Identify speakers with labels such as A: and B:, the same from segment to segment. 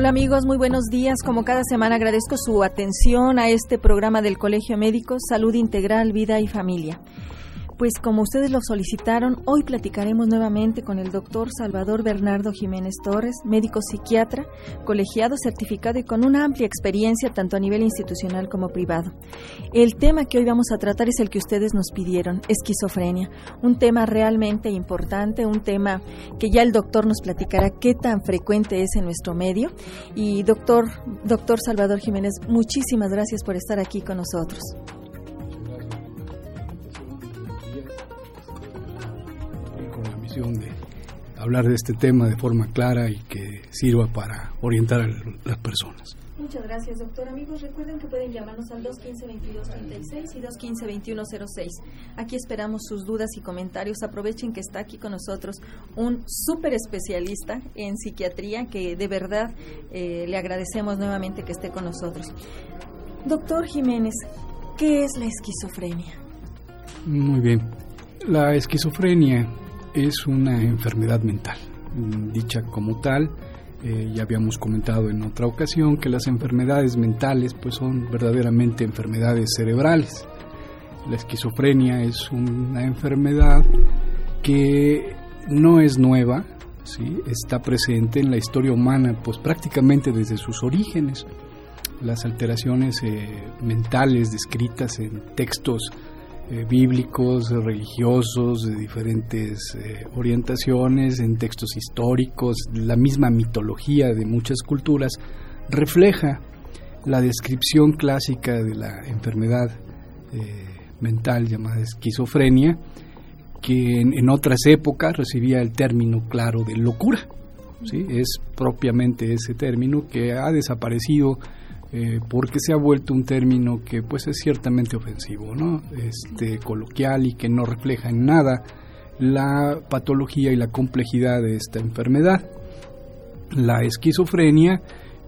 A: Hola amigos, muy buenos días. Como cada semana agradezco su atención a este programa del Colegio Médico Salud Integral, Vida y Familia. Pues como ustedes lo solicitaron, hoy platicaremos nuevamente con el doctor Salvador Bernardo Jiménez Torres, médico psiquiatra, colegiado, certificado y con una amplia experiencia tanto a nivel institucional como privado. El tema que hoy vamos a tratar es el que ustedes nos pidieron, esquizofrenia, un tema realmente importante, un tema que ya el doctor nos platicará qué tan frecuente es en nuestro medio. Y doctor, doctor Salvador Jiménez, muchísimas gracias por estar aquí con nosotros.
B: De hablar de este tema de forma clara y que sirva para orientar a las personas.
A: Muchas gracias, doctor. Amigos, recuerden que pueden llamarnos al 215-2236 y 215-2106. Aquí esperamos sus dudas y comentarios. Aprovechen que está aquí con nosotros un súper especialista en psiquiatría que de verdad eh, le agradecemos nuevamente que esté con nosotros. Doctor Jiménez, ¿qué es la esquizofrenia?
B: Muy bien. La esquizofrenia es una enfermedad mental. Dicha como tal, eh, ya habíamos comentado en otra ocasión que las enfermedades mentales pues son verdaderamente enfermedades cerebrales. La esquizofrenia es una enfermedad que no es nueva, ¿sí? está presente en la historia humana pues prácticamente desde sus orígenes. Las alteraciones eh, mentales descritas en textos eh, bíblicos, religiosos, de diferentes eh, orientaciones, en textos históricos, la misma mitología de muchas culturas, refleja la descripción clásica de la enfermedad eh, mental llamada esquizofrenia, que en, otras épocas recibía el término claro de locura. ¿sí? Es propiamente ese término que ha desaparecido eh, porque se ha vuelto un término que pues es ciertamente ofensivo, ¿no? Este coloquial y que no refleja en nada la patología y la complejidad de esta enfermedad. La esquizofrenia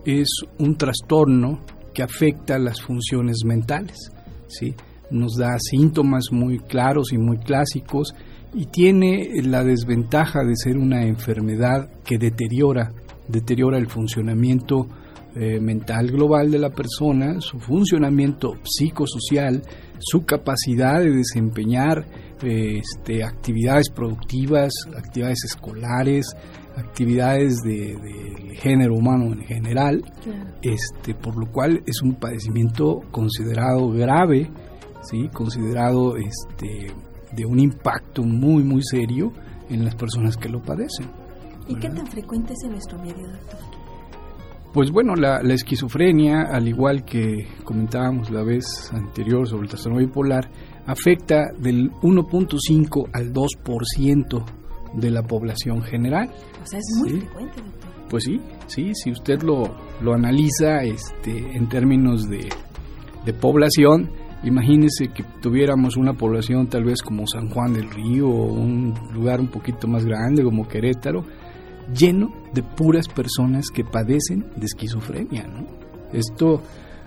B: es un trastorno que afecta las funciones mentales, ¿sí? Nos da síntomas muy claros y muy clásicos y tiene la desventaja de ser una enfermedad que deteriora, deteriora el funcionamiento eh, mental global de la persona, su funcionamiento psicosocial, su capacidad de desempeñar eh, este, actividades productivas, actividades escolares, actividades del de, género humano en general, este, por lo cual es un padecimiento considerado grave, ¿sí? considerado este, de un impacto muy, muy serio en las personas que lo padecen.
A: ¿Y qué tan frecuente es en nuestro medio, doctor?
B: Pues bueno, la, esquizofrenia, al igual que comentábamos la vez anterior sobre el trastorno bipolar, afecta del 1.5 al 2% de la población general.
A: O sea, es muy frecuente, doctor.
B: Pues sí, sí, si usted lo, lo analiza este, en términos de, de población, imagínese que tuviéramos una población tal vez como San Juan del Río o un lugar un poquito más grande como Querétaro, lleno de puras personas que padecen de esquizofrenia. Esto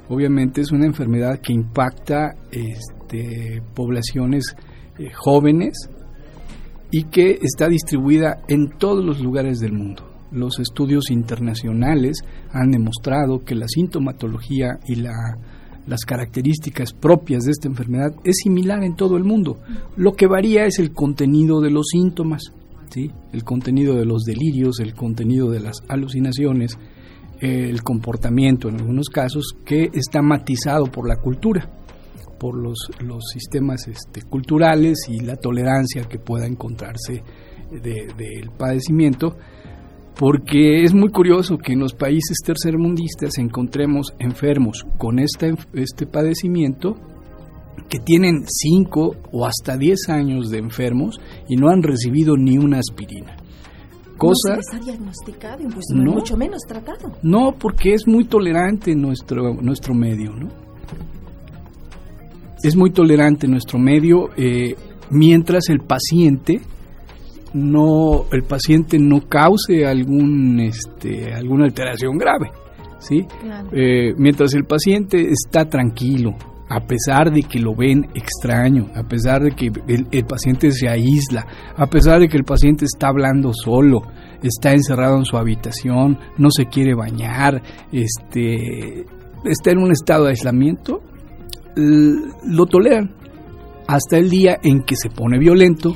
B: obviamente es una enfermedad que impacta este, poblaciones eh, jóvenes y que está distribuida en todos los lugares del mundo. Los estudios internacionales han demostrado que la sintomatología y las características propias de esta enfermedad es similar en todo el mundo. Lo que varía es el contenido de los síntomas el contenido de los delirios, el contenido de las alucinaciones, el comportamiento en algunos casos que está matizado por la cultura, por los, los sistemas este, culturales y la tolerancia que pueda encontrarse del padecimiento, porque es muy curioso que en los países tercermundistas encontremos enfermos con este padecimiento que tienen 5 o hasta 10 años de enfermos y no han recibido ni una aspirina.
A: Cosa, no se diagnosticado, no, mucho menos tratado.
B: No, porque es muy tolerante nuestro, nuestro medio, ¿no? Es muy tolerante nuestro medio eh, mientras el paciente no el paciente no cause algún este alguna alteración grave, ¿sí? Eh, mientras el paciente está tranquilo, a pesar de que lo ven extraño, a pesar de que el, paciente se aísla, a pesar de que el paciente está hablando solo, está encerrado en su habitación, no se quiere bañar, este, está en un estado de aislamiento, lo toleran hasta el día en que se pone violento,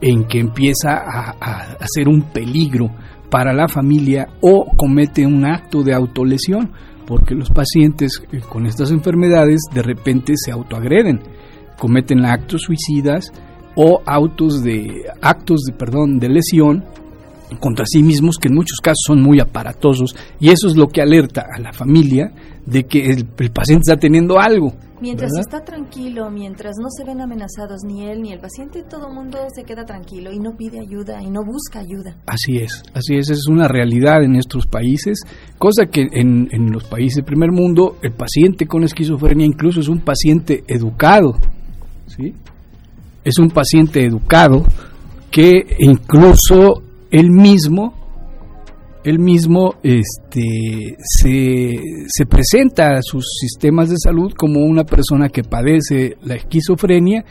B: en que empieza a, a, ser un peligro para la familia o comete un acto de autolesión, porque los pacientes eh, con estas enfermedades de repente se autoagreden, cometen actos suicidas o autos de actos de perdón de lesión contra sí mismos que en muchos casos son muy aparatosos y eso es lo que alerta a la familia de que el, paciente está teniendo algo.
A: Mientras está tranquilo, mientras no se ven amenazados ni él ni el paciente, todo el mundo se queda tranquilo y no pide ayuda y no busca ayuda.
B: Así es, así es, es una realidad en nuestros países, cosa que en, en los países del primer mundo el paciente con esquizofrenia incluso es un paciente educado, ¿sí? Es un paciente educado que incluso él mismo él mismo este, se, se, presenta a sus sistemas de salud como una persona que padece la esquizofrenia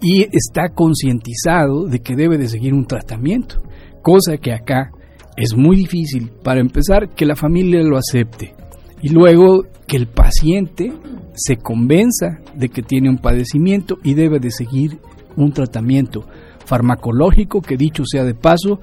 B: y está concientizado de que debe de seguir un tratamiento, cosa que acá es muy difícil, para empezar, que la familia lo acepte y luego que el paciente se convenza de que tiene un padecimiento y debe de seguir un tratamiento farmacológico que dicho sea de paso,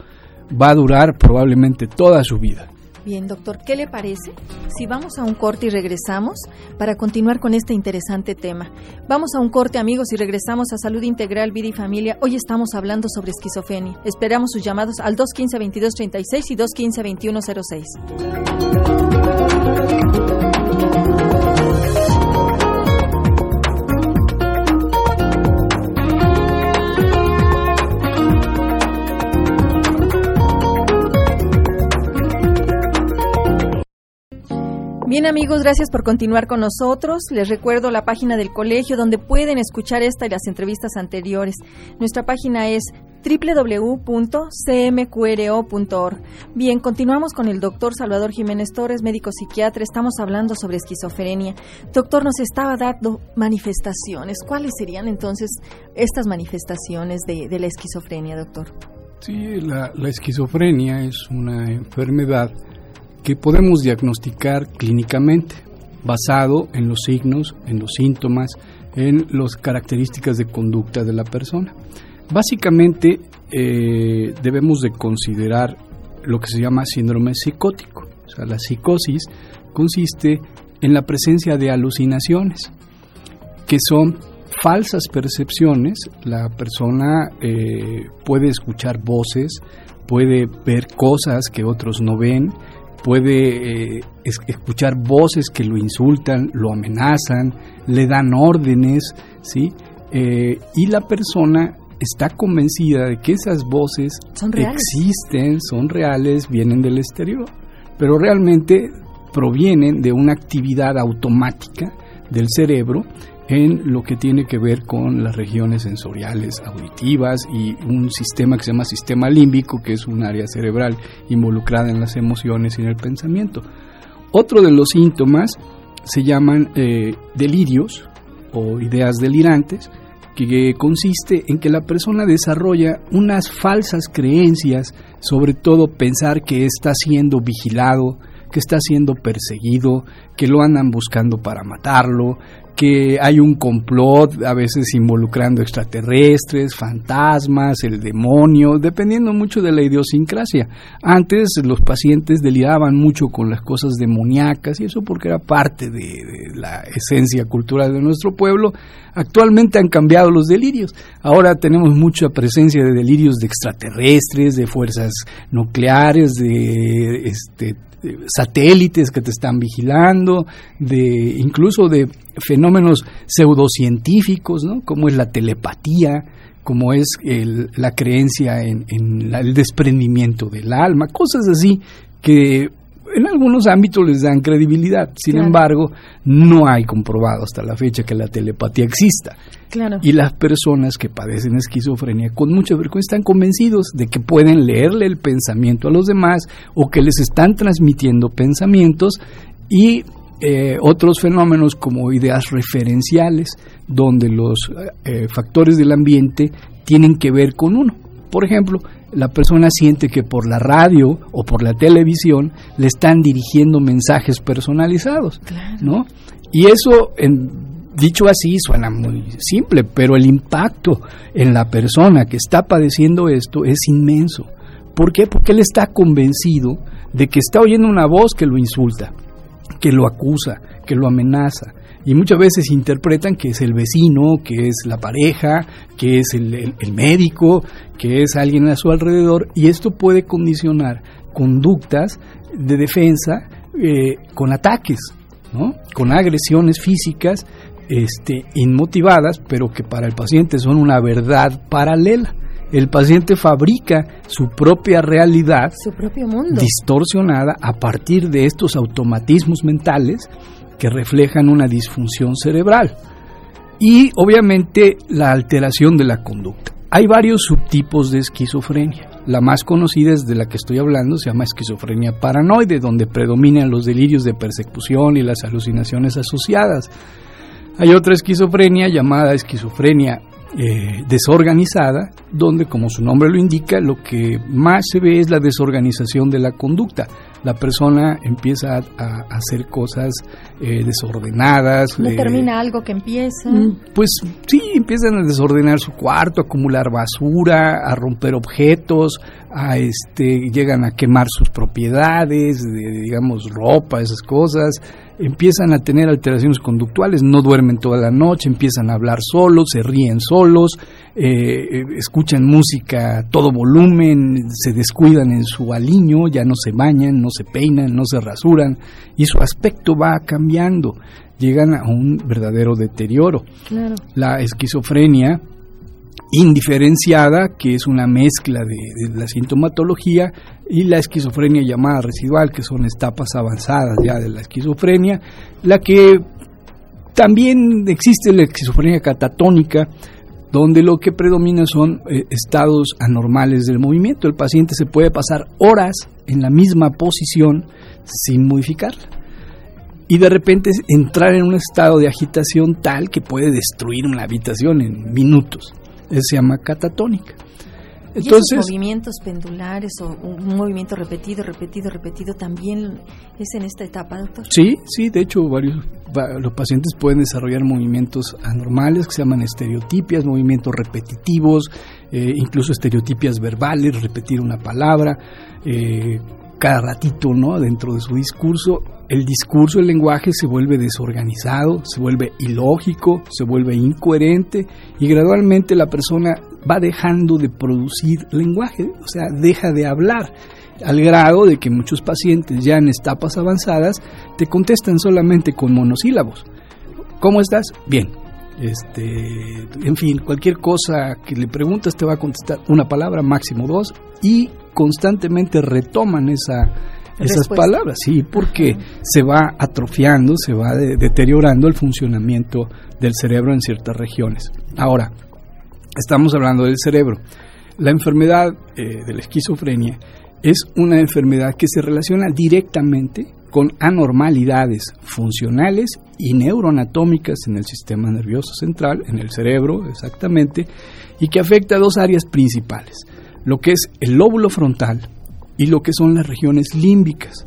B: va a durar probablemente toda su vida.
A: Bien, doctor, ¿qué le parece si vamos a un corte y regresamos para continuar con este interesante tema? Vamos a un corte, amigos, y regresamos a Salud Integral, Vida y Familia. Hoy estamos hablando sobre esquizofrenia. Esperamos sus llamados al 215-2236 y 215-2106. Bien amigos, gracias por continuar con nosotros. Les recuerdo la página del colegio donde pueden escuchar esta y las entrevistas anteriores. Nuestra página es www.cmqro.org. Bien, continuamos con el doctor Salvador Jiménez Torres, médico psiquiatra. Estamos hablando sobre esquizofrenia. Doctor, nos estaba dando manifestaciones. ¿Cuáles serían entonces estas manifestaciones de, la esquizofrenia, doctor?
B: Sí, la esquizofrenia es una enfermedad que podemos diagnosticar clínicamente, basado en los signos, en los síntomas, en las características de conducta de la persona. Básicamente eh, debemos de considerar lo que se llama síndrome psicótico. O sea, la psicosis consiste en la presencia de alucinaciones, que son falsas percepciones. La persona eh, puede escuchar voces, puede ver cosas que otros no ven, puede eh, escuchar voces que lo insultan, lo amenazan, le dan órdenes, ¿sí? Eh, y la persona está convencida de que esas voces existen, son reales, vienen del exterior, pero realmente provienen de una actividad automática del cerebro en lo que tiene que ver con las regiones sensoriales auditivas y un sistema que se llama sistema límbico, que es un área cerebral involucrada en las emociones y en el pensamiento. Otro de los síntomas se llaman eh, delirios o ideas delirantes, que consiste en que la persona desarrolla unas falsas creencias, sobre todo pensar que está siendo vigilado, que está siendo perseguido, que lo andan buscando para matarlo, que hay un complot, a veces involucrando extraterrestres, fantasmas, el demonio, dependiendo mucho de la idiosincrasia. Antes los pacientes deliraban mucho con las cosas demoníacas y eso porque era parte de, la esencia cultural de nuestro pueblo. Actualmente han cambiado los delirios. Ahora tenemos mucha presencia de delirios de extraterrestres, de fuerzas nucleares, de este, satélites que te están vigilando, de incluso de fenómenos pseudocientíficos, ¿no? como es la telepatía, como es la creencia en, el desprendimiento del alma, cosas así que en algunos ámbitos les dan credibilidad. Sin embargo, no hay comprobado hasta la fecha que la telepatía exista. Y las personas que padecen esquizofrenia con mucha frecuencia están convencidos de que pueden leerle el pensamiento a los demás o que les están transmitiendo pensamientos y eh, otros fenómenos como ideas referenciales, donde los eh, factores del ambiente tienen que ver con uno. Por ejemplo, la persona siente que por la radio o por la televisión le están dirigiendo mensajes personalizados, ¿no? Y eso, en, dicho así, suena muy simple, pero el impacto en la persona que está padeciendo esto es inmenso. ¿Por qué? Porque él está convencido de que está oyendo una voz que lo insulta, que lo acusa, que lo amenaza. Y muchas veces interpretan que es el vecino, que es la pareja, que es el, médico, que es alguien a su alrededor. Y esto puede condicionar conductas de defensa eh, con ataques, ¿no? con agresiones físicas este, inmotivadas, pero que para el paciente son una verdad paralela el paciente fabrica su propia realidad,
A: su propio mundo,
B: distorsionada a partir de estos automatismos mentales que reflejan una disfunción cerebral y obviamente la alteración de la conducta. Hay varios subtipos de esquizofrenia. La más conocida es de la que estoy hablando, se llama esquizofrenia paranoide, donde predominan los delirios de persecución y las alucinaciones asociadas. Hay otra esquizofrenia llamada esquizofrenia eh, desorganizada, donde, como su nombre lo indica, lo que más se ve es la desorganización de la conducta. La persona empieza a, hacer cosas eh, desordenadas.
A: ¿No termina algo que empieza?
B: Mm, pues sí, empiezan a desordenar su cuarto, a acumular basura, a romper objetos, a este, llegan a quemar sus propiedades, digamos, ropa, esas cosas empiezan a tener alteraciones conductuales, no duermen toda la noche, empiezan a hablar solos, se ríen solos, eh, eh, escuchan música a todo volumen, se descuidan en su aliño, ya no se bañan, no se peinan, no se rasuran y su aspecto va cambiando, llegan a un verdadero deterioro. La esquizofrenia indiferenciada, que es una mezcla de, de, la sintomatología, y la esquizofrenia llamada residual, que son etapas avanzadas ya de la esquizofrenia, la que también existe la esquizofrenia catatónica, donde lo que predomina son eh, estados anormales del movimiento. El paciente se puede pasar horas en la misma posición sin modificarla. Y de repente entrar en un estado de agitación tal que puede destruir una habitación en minutos. Eso se llama catatónica.
A: Entonces, ¿Y esos movimientos pendulares o un movimiento repetido, repetido, repetido también es en esta etapa, doctor?
B: Sí, sí, de hecho varios los pacientes pueden desarrollar movimientos anormales que se llaman estereotipias, movimientos repetitivos, eh, incluso estereotipias verbales, repetir una palabra, eh, cada ratito, ¿no? Dentro de su discurso, el discurso, el lenguaje se vuelve desorganizado, se vuelve ilógico, se vuelve incoherente y gradualmente la persona va dejando de producir lenguaje, o sea, deja de hablar, al grado de que muchos pacientes ya en etapas avanzadas te contestan solamente con monosílabos. ¿Cómo estás? Bien. Este, en fin, cualquier cosa que le preguntas te va a contestar una palabra, máximo dos, y constantemente retoman esa, esas palabras, sí, porque se va atrofiando, se va deteriorando el funcionamiento del cerebro en ciertas regiones. Ahora, estamos hablando del cerebro. La enfermedad eh, de la esquizofrenia es una enfermedad que se relaciona directamente con anormalidades funcionales y neuroanatómicas en el sistema nervioso central, en el cerebro exactamente, y que afecta a dos áreas principales, lo que es el lóbulo frontal y lo que son las regiones límbicas.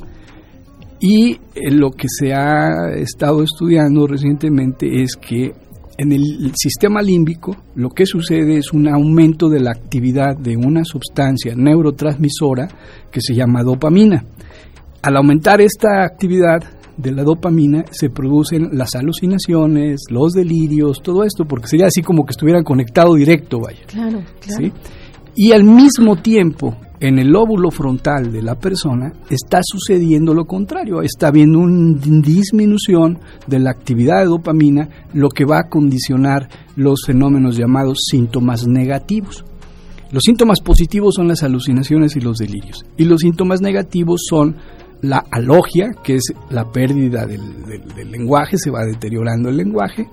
B: Y eh, lo que se ha estado estudiando recientemente es que en el sistema límbico lo que sucede es un aumento de la actividad de una sustancia neurotransmisora que se llama dopamina. Al aumentar esta actividad de la dopamina se producen las alucinaciones, los delirios, todo esto, porque sería así como que estuvieran conectado directo, vaya.
A: Claro, claro.
B: Y al mismo tiempo, en el lóbulo frontal de la persona está sucediendo lo contrario, está habiendo una disminución de la actividad de dopamina, lo que va a condicionar los fenómenos llamados síntomas negativos. Los síntomas positivos son las alucinaciones y los delirios, y los síntomas negativos son la alogia, que es la pérdida del, del lenguaje, se va deteriorando el lenguaje,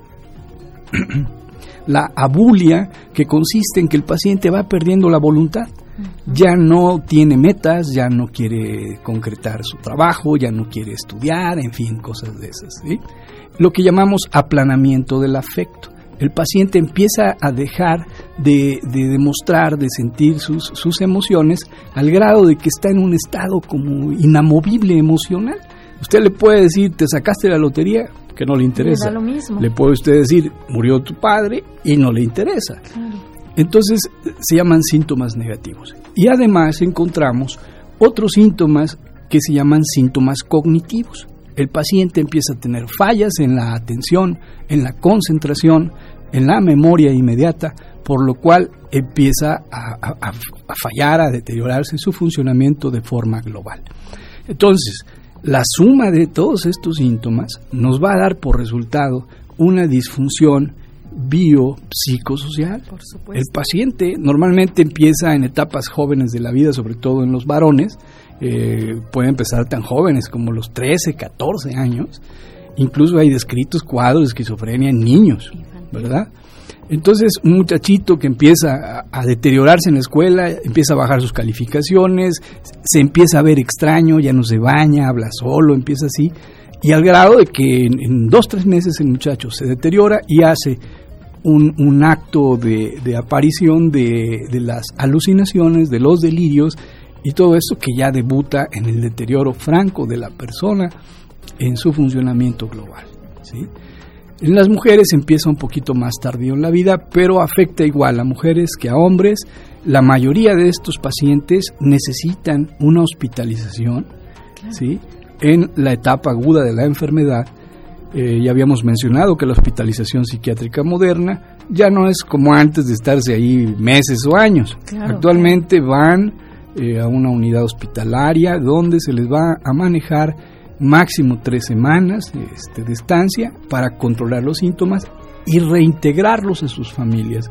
B: la abulia, que consiste en que el paciente va perdiendo la voluntad ya no tiene metas, ya no quiere concretar su trabajo, ya no quiere estudiar, en fin, cosas de esas. Lo que llamamos aplanamiento del afecto. el paciente empieza a dejar de, demostrar, de sentir sus, sus, emociones al grado de que está en un estado como inamovible emocional. Usted le puede decir, te sacaste la lotería, que no le interesa.
A: lo mismo.
B: Le puede usted decir, murió tu padre, y no le interesa. Entonces se llaman síntomas negativos. Y además encontramos otros síntomas que se llaman síntomas cognitivos el paciente empieza a tener fallas en la atención, en la concentración, en la memoria inmediata, por lo cual empieza a, fallar, a deteriorarse su funcionamiento de forma global. Entonces, la suma de todos estos síntomas nos va a dar por resultado una disfunción biopsicosocial. El paciente normalmente empieza en etapas jóvenes de la vida, sobre todo en los varones, eh, puede empezar tan jóvenes como los 13, 14 años. Incluso hay descritos cuadros de esquizofrenia en niños, ¿verdad? Entonces, un muchachito que empieza a, deteriorarse en la escuela, empieza a bajar sus calificaciones, se empieza a ver extraño, ya no se baña, habla solo, empieza así, y al grado de que en, dos, tres meses el muchacho se deteriora y hace un, acto de, aparición de, de, las alucinaciones, de los delirios, y todo esto que ya debuta en el deterioro franco de la persona en su funcionamiento global. ¿sí? En las mujeres empieza un poquito más tardío en la vida, pero afecta igual a mujeres que a hombres. La mayoría de estos pacientes necesitan una hospitalización ¿sí? en la etapa aguda de la enfermedad. Eh, ya habíamos mencionado que la hospitalización psiquiátrica moderna ya no es como antes de estarse ahí meses o años. Actualmente van eh, a una unidad hospitalaria donde se les va a manejar máximo tres semanas este, de estancia para controlar los síntomas y reintegrarlos a sus familias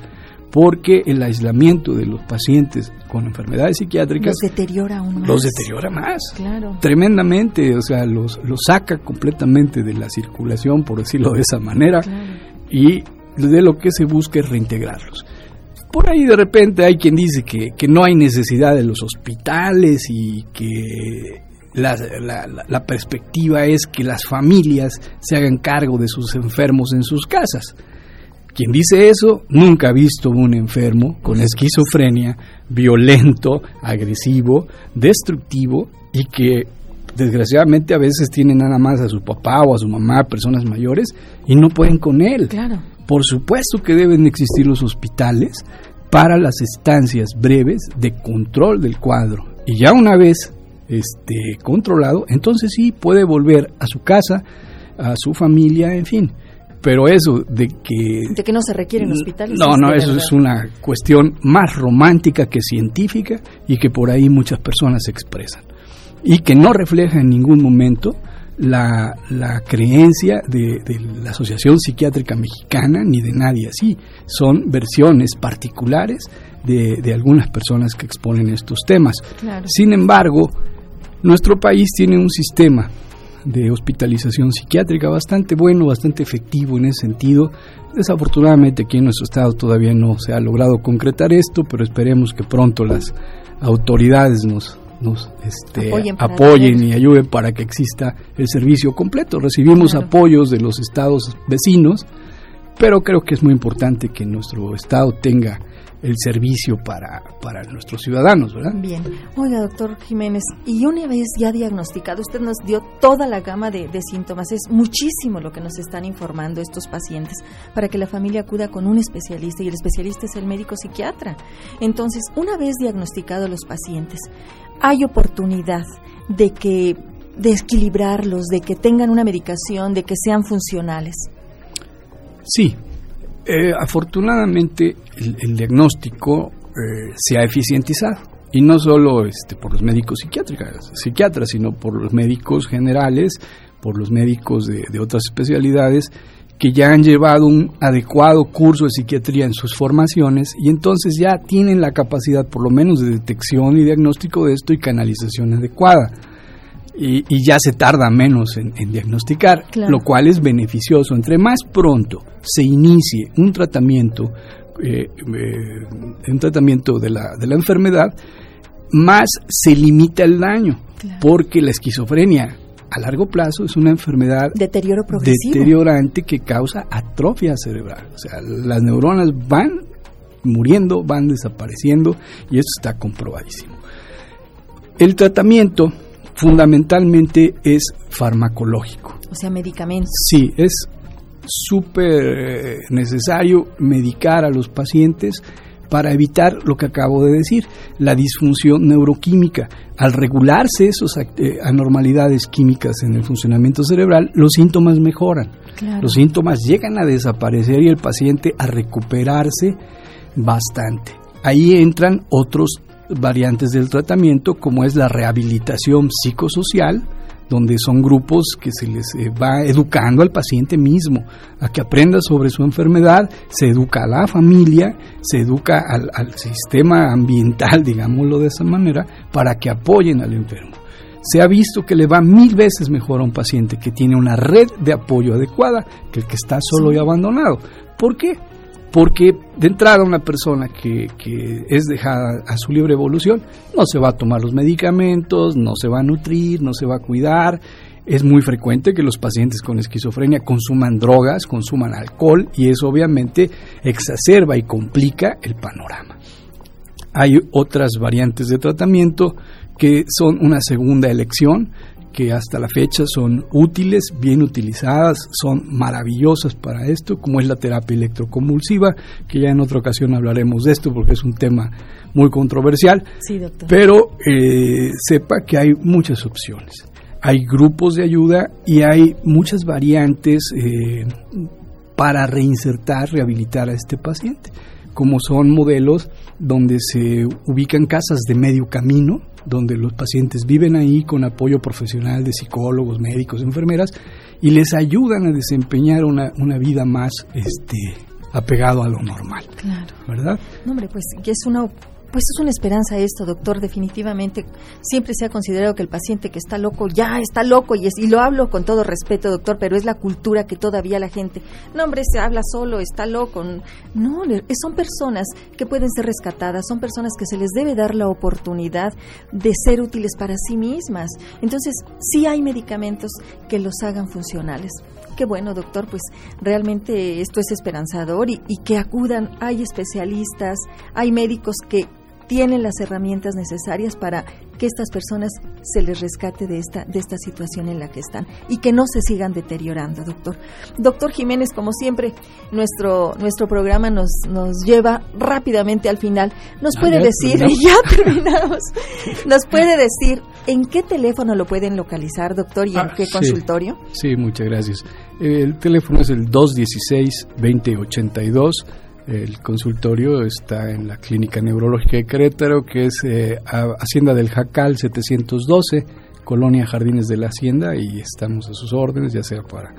B: porque el aislamiento de los pacientes con enfermedades psiquiátricas
A: los deteriora aún más.
B: Los deteriora más. Tremendamente, o sea, los, los saca completamente de la circulación, por decirlo de esa manera, y de lo que se busca es reintegrarlos. Por ahí de repente hay quien dice que, no hay necesidad de los hospitales y que la, la, perspectiva es que las familias se hagan cargo de sus enfermos en sus casas. Quien dice eso nunca ha visto un enfermo con esquizofrenia violento, agresivo, destructivo y que desgraciadamente a veces tiene nada más a su papá o a su mamá, personas mayores, y no pueden con él.
A: Claro.
B: Por supuesto que deben existir los hospitales para las estancias breves de control del cuadro. Y ya una vez este, controlado, entonces sí puede volver a su casa, a su familia, en fin. Pero eso de que...
A: De que no se requieren hospitales.
B: No, no, eso es una cuestión más romántica que científica y que por ahí muchas personas expresan. Y que no refleja en ningún momento la, la creencia de, la Asociación Psiquiátrica Mexicana ni de nadie así. Son versiones particulares de, de algunas personas que exponen estos temas. Sin embargo, nuestro país tiene un sistema de hospitalización psiquiátrica bastante bueno, bastante efectivo en ese sentido. Desafortunadamente aquí en nuestro estado todavía no se ha logrado concretar esto, pero esperemos que pronto las autoridades nos, nos este, apoyen, y ayuden para que exista el servicio completo. Recibimos apoyos de los estados vecinos, pero creo que es muy importante que nuestro estado tenga el servicio para, para nuestros ciudadanos, ¿verdad?
A: Bien. Oiga, doctor Jiménez, y una vez ya diagnosticado, usted nos dio toda la gama de, de, síntomas, es muchísimo lo que nos están informando estos pacientes para que la familia acuda con un especialista y el especialista es el médico psiquiatra. Entonces, una vez diagnosticados los pacientes, hay oportunidad de que de equilibrarlos, de que tengan una medicación, de que sean funcionales.
B: Sí, eh, afortunadamente el, diagnóstico eh, se ha eficientizado y no solo este, por los médicos psiquiátricos, psiquiatras, sino por los médicos generales, por los médicos de otras especialidades que ya han llevado un adecuado curso de psiquiatría en sus formaciones y entonces ya tienen la capacidad por lo menos de detección y diagnóstico de esto y canalización adecuada. Y, ya se tarda menos en, diagnosticar, lo cual es beneficioso. Entre más pronto se inicie un tratamiento, eh, eh, un tratamiento de la, de la enfermedad, más se limita el daño, porque la esquizofrenia A largo plazo es una enfermedad
A: Deterioro progresivo.
B: deteriorante que causa atrofia cerebral. O sea, las neuronas van muriendo, van desapareciendo y esto está comprobadísimo. El tratamiento fundamentalmente es farmacológico.
A: O sea, medicamentos.
B: Sí, es súper eh, necesario medicar a los pacientes para evitar lo que acabo de decir, la disfunción neuroquímica. Al regularse esas eh, anormalidades químicas en el funcionamiento cerebral, los síntomas mejoran.
A: Claro.
B: Los síntomas llegan a desaparecer y el paciente a recuperarse bastante. Ahí entran otros variantes del tratamiento como es la rehabilitación psicosocial, donde son grupos que se les eh, va educando al paciente mismo a que aprenda sobre su enfermedad, se educa a la familia, se educa al, al sistema ambiental, digámoslo de esa manera, para que apoyen al enfermo. Se ha visto que le va mil veces mejor a un paciente que tiene una red de apoyo adecuada que el que está solo y abandonado. ¿Por qué? Porque de entrada una persona que, que, es dejada a su libre evolución no se va a tomar los medicamentos, no se va a nutrir, no se va a cuidar. Es muy frecuente que los pacientes con esquizofrenia consuman drogas, consuman alcohol y eso obviamente exacerba y complica el panorama. Hay otras variantes de tratamiento que son una segunda elección, que hasta la fecha son útiles, bien utilizadas, son maravillosas para esto, como es la terapia electroconvulsiva, que ya en otra ocasión hablaremos de esto porque es un tema muy controversial.
A: Sí, doctor.
B: Pero eh, sepa que hay muchas opciones. Hay grupos de ayuda y hay muchas variantes eh, para reinsertar, rehabilitar a este paciente, como son modelos donde se ubican casas de medio camino, donde los pacientes viven ahí con apoyo profesional de psicólogos, médicos, enfermeras y les ayudan a desempeñar una, una vida más este, apegado a lo normal.
A: Claro.
B: ¿Verdad?
A: No, hombre, pues que es una pues es una esperanza esto, doctor, definitivamente. Siempre se ha considerado que el paciente que está loco ya está loco y, es, y lo hablo con todo respeto, doctor, pero es la cultura que todavía la gente, no, hombre, se habla solo, está loco. No, son personas que pueden ser rescatadas, son personas que se les debe dar la oportunidad de ser útiles para sí mismas. Entonces, sí hay medicamentos que los hagan funcionales. Qué bueno, doctor, pues realmente esto es esperanzador y, y que acudan, hay especialistas, hay médicos que tienen las herramientas necesarias para que estas personas se les rescate de esta de esta situación en la que están y que no se sigan deteriorando, doctor. Doctor Jiménez, como siempre, nuestro nuestro programa nos nos lleva rápidamente al final. Nos
B: Ah,
A: puede decir,
B: terminamos.
A: ya terminamos. Nos puede decir en qué teléfono lo pueden localizar, doctor, y en
B: Ah,
A: qué
B: sí.
A: consultorio.
B: Sí, muchas gracias. El teléfono es el 216-2082. El consultorio está en la Clínica Neurológica de Querétaro, que es eh, Hacienda del Jacal 712, Colonia Jardines de la Hacienda, y estamos a sus órdenes, ya sea para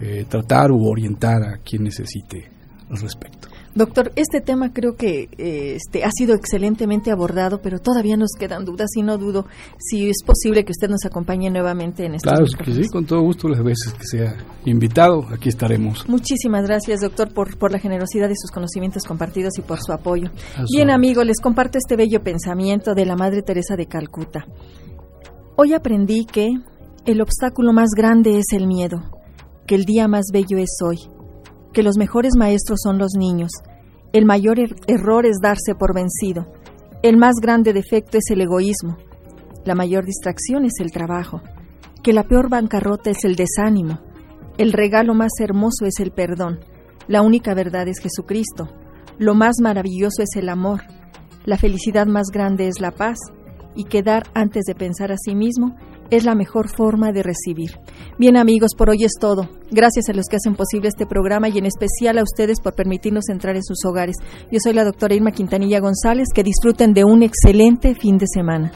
B: eh, tratar u orientar a quien necesite al respecto.
A: Doctor, este tema creo que eh, este, ha sido excelentemente abordado, pero todavía nos quedan dudas y no dudo si es posible que usted nos acompañe nuevamente en este
B: Claro que sí, con todo gusto, las veces que sea invitado, aquí estaremos.
A: Muchísimas gracias, doctor, por, por la generosidad de sus conocimientos compartidos y por su apoyo. Bien, amigos, les comparto este bello pensamiento de la Madre Teresa de Calcuta. Hoy aprendí que el obstáculo más grande es el miedo, que el día más bello es hoy, que los mejores maestros son los niños, el mayor er- error es darse por vencido, el más grande defecto es el egoísmo, la mayor distracción es el trabajo, que la peor bancarrota es el desánimo, el regalo más hermoso es el perdón, la única verdad es Jesucristo, lo más maravilloso es el amor, la felicidad más grande es la paz, y que dar antes de pensar a sí mismo es la mejor forma de recibir. Bien amigos, por hoy es todo. Gracias a los que hacen posible este programa y en especial a ustedes por permitirnos entrar en sus hogares. Yo soy la doctora Irma Quintanilla González. Que disfruten de un excelente fin de semana.